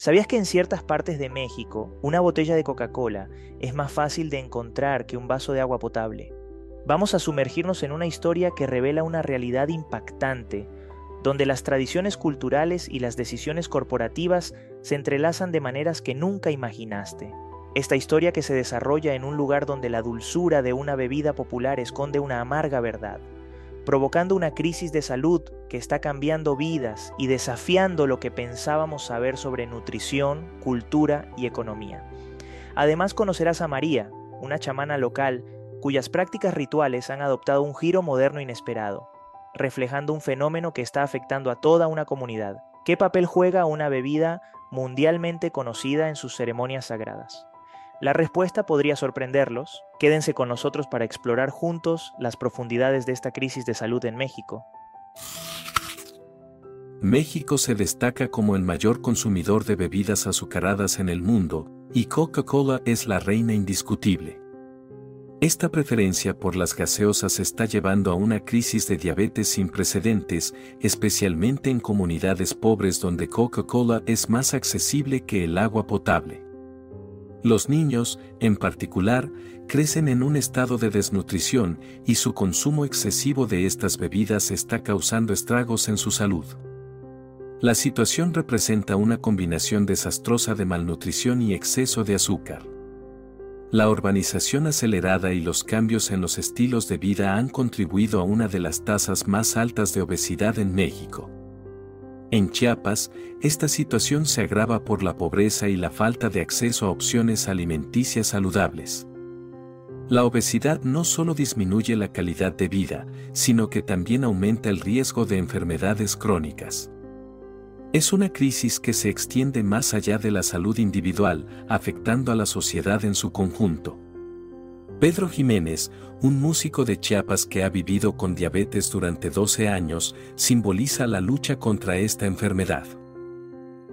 ¿Sabías que en ciertas partes de México una botella de Coca-Cola es más fácil de encontrar que un vaso de agua potable? Vamos a sumergirnos en una historia que revela una realidad impactante, donde las tradiciones culturales y las decisiones corporativas se entrelazan de maneras que nunca imaginaste. Esta historia que se desarrolla en un lugar donde la dulzura de una bebida popular esconde una amarga verdad, provocando una crisis de salud que está cambiando vidas y desafiando lo que pensábamos saber sobre nutrición, cultura y economía. Además conocerás a María, una chamana local cuyas prácticas rituales han adoptado un giro moderno inesperado, reflejando un fenómeno que está afectando a toda una comunidad. ¿Qué papel juega una bebida mundialmente conocida en sus ceremonias sagradas? La respuesta podría sorprenderlos. Quédense con nosotros para explorar juntos las profundidades de esta crisis de salud en México. México se destaca como el mayor consumidor de bebidas azucaradas en el mundo, y Coca-Cola es la reina indiscutible. Esta preferencia por las gaseosas está llevando a una crisis de diabetes sin precedentes, especialmente en comunidades pobres donde Coca-Cola es más accesible que el agua potable. Los niños, en particular, crecen en un estado de desnutrición y su consumo excesivo de estas bebidas está causando estragos en su salud. La situación representa una combinación desastrosa de malnutrición y exceso de azúcar. La urbanización acelerada y los cambios en los estilos de vida han contribuido a una de las tasas más altas de obesidad en México. En Chiapas, esta situación se agrava por la pobreza y la falta de acceso a opciones alimenticias saludables. La obesidad no solo disminuye la calidad de vida, sino que también aumenta el riesgo de enfermedades crónicas. Es una crisis que se extiende más allá de la salud individual, afectando a la sociedad en su conjunto. Pedro Jiménez, un músico de Chiapas que ha vivido con diabetes durante 12 años, simboliza la lucha contra esta enfermedad.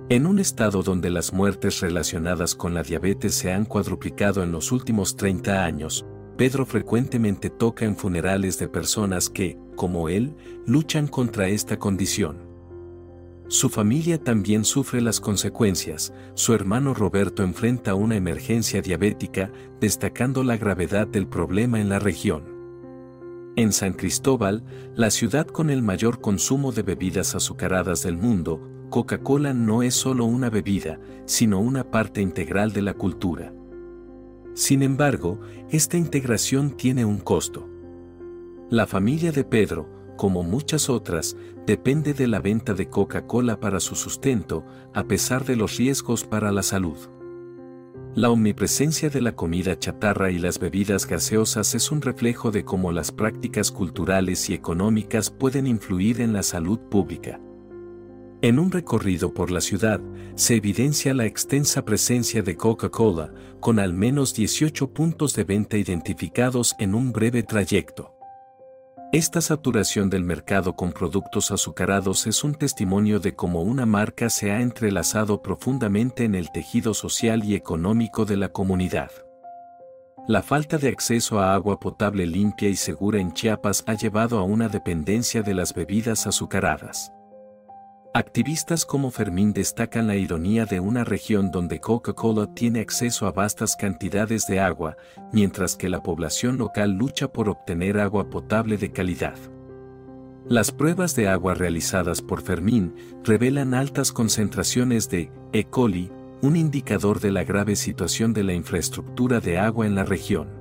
En un estado donde las muertes relacionadas con la diabetes se han cuadruplicado en los últimos 30 años, Pedro frecuentemente toca en funerales de personas que, como él, luchan contra esta condición. Su familia también sufre las consecuencias, su hermano Roberto enfrenta una emergencia diabética, destacando la gravedad del problema en la región. En San Cristóbal, la ciudad con el mayor consumo de bebidas azucaradas del mundo, Coca-Cola no es solo una bebida, sino una parte integral de la cultura. Sin embargo, esta integración tiene un costo. La familia de Pedro, como muchas otras, depende de la venta de Coca-Cola para su sustento, a pesar de los riesgos para la salud. La omnipresencia de la comida chatarra y las bebidas gaseosas es un reflejo de cómo las prácticas culturales y económicas pueden influir en la salud pública. En un recorrido por la ciudad, se evidencia la extensa presencia de Coca-Cola, con al menos 18 puntos de venta identificados en un breve trayecto. Esta saturación del mercado con productos azucarados es un testimonio de cómo una marca se ha entrelazado profundamente en el tejido social y económico de la comunidad. La falta de acceso a agua potable limpia y segura en Chiapas ha llevado a una dependencia de las bebidas azucaradas. Activistas como Fermín destacan la ironía de una región donde Coca-Cola tiene acceso a vastas cantidades de agua, mientras que la población local lucha por obtener agua potable de calidad. Las pruebas de agua realizadas por Fermín revelan altas concentraciones de E. coli, un indicador de la grave situación de la infraestructura de agua en la región.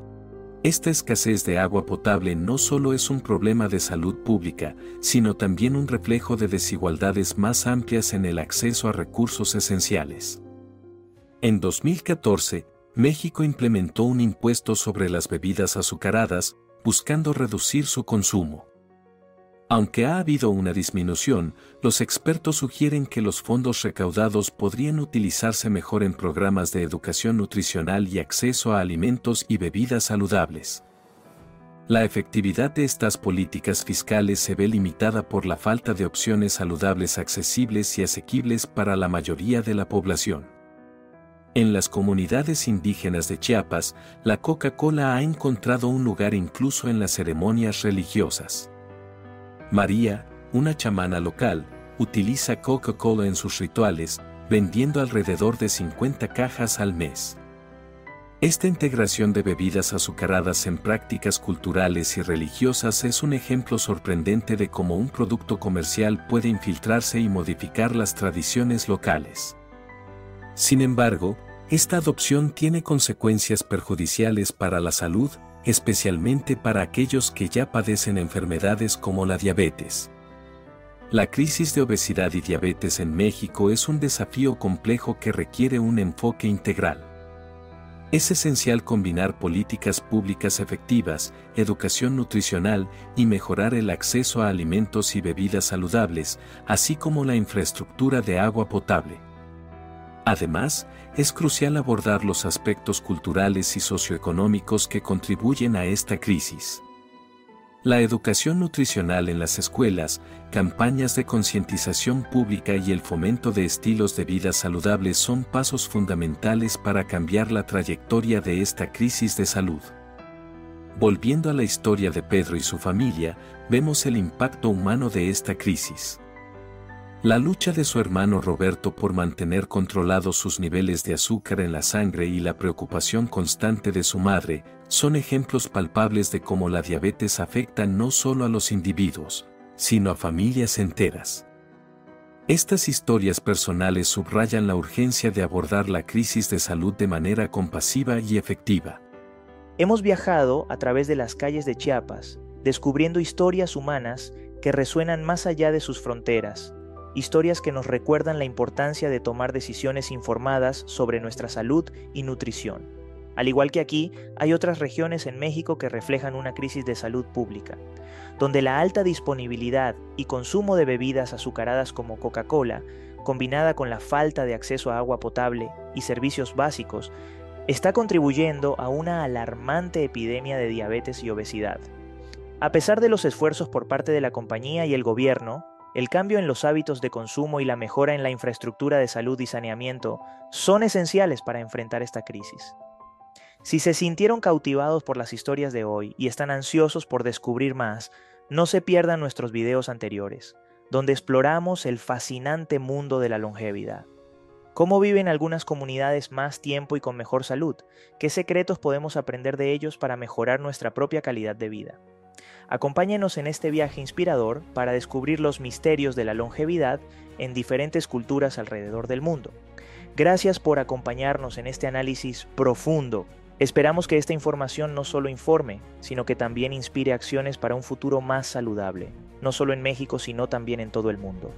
Esta escasez de agua potable no solo es un problema de salud pública, sino también un reflejo de desigualdades más amplias en el acceso a recursos esenciales. En 2014, México implementó un impuesto sobre las bebidas azucaradas, buscando reducir su consumo. Aunque ha habido una disminución, los expertos sugieren que los fondos recaudados podrían utilizarse mejor en programas de educación nutricional y acceso a alimentos y bebidas saludables. La efectividad de estas políticas fiscales se ve limitada por la falta de opciones saludables accesibles y asequibles para la mayoría de la población. En las comunidades indígenas de Chiapas, la Coca-Cola ha encontrado un lugar incluso en las ceremonias religiosas. María, una chamana local, utiliza Coca-Cola en sus rituales, vendiendo alrededor de 50 cajas al mes. Esta integración de bebidas azucaradas en prácticas culturales y religiosas es un ejemplo sorprendente de cómo un producto comercial puede infiltrarse y modificar las tradiciones locales. Sin embargo, esta adopción tiene consecuencias perjudiciales para la salud, especialmente para aquellos que ya padecen enfermedades como la diabetes. La crisis de obesidad y diabetes en México es un desafío complejo que requiere un enfoque integral. Es esencial combinar políticas públicas efectivas, educación nutricional y mejorar el acceso a alimentos y bebidas saludables, así como la infraestructura de agua potable. Además, es crucial abordar los aspectos culturales y socioeconómicos que contribuyen a esta crisis. La educación nutricional en las escuelas, campañas de concientización pública y el fomento de estilos de vida saludables son pasos fundamentales para cambiar la trayectoria de esta crisis de salud. Volviendo a la historia de Pedro y su familia, vemos el impacto humano de esta crisis. La lucha de su hermano Roberto por mantener controlados sus niveles de azúcar en la sangre y la preocupación constante de su madre son ejemplos palpables de cómo la diabetes afecta no solo a los individuos, sino a familias enteras. Estas historias personales subrayan la urgencia de abordar la crisis de salud de manera compasiva y efectiva. Hemos viajado a través de las calles de Chiapas, descubriendo historias humanas que resuenan más allá de sus fronteras historias que nos recuerdan la importancia de tomar decisiones informadas sobre nuestra salud y nutrición. Al igual que aquí, hay otras regiones en México que reflejan una crisis de salud pública, donde la alta disponibilidad y consumo de bebidas azucaradas como Coca-Cola, combinada con la falta de acceso a agua potable y servicios básicos, está contribuyendo a una alarmante epidemia de diabetes y obesidad. A pesar de los esfuerzos por parte de la compañía y el gobierno, el cambio en los hábitos de consumo y la mejora en la infraestructura de salud y saneamiento son esenciales para enfrentar esta crisis. Si se sintieron cautivados por las historias de hoy y están ansiosos por descubrir más, no se pierdan nuestros videos anteriores, donde exploramos el fascinante mundo de la longevidad. ¿Cómo viven algunas comunidades más tiempo y con mejor salud? ¿Qué secretos podemos aprender de ellos para mejorar nuestra propia calidad de vida? Acompáñenos en este viaje inspirador para descubrir los misterios de la longevidad en diferentes culturas alrededor del mundo. Gracias por acompañarnos en este análisis profundo. Esperamos que esta información no solo informe, sino que también inspire acciones para un futuro más saludable, no solo en México, sino también en todo el mundo.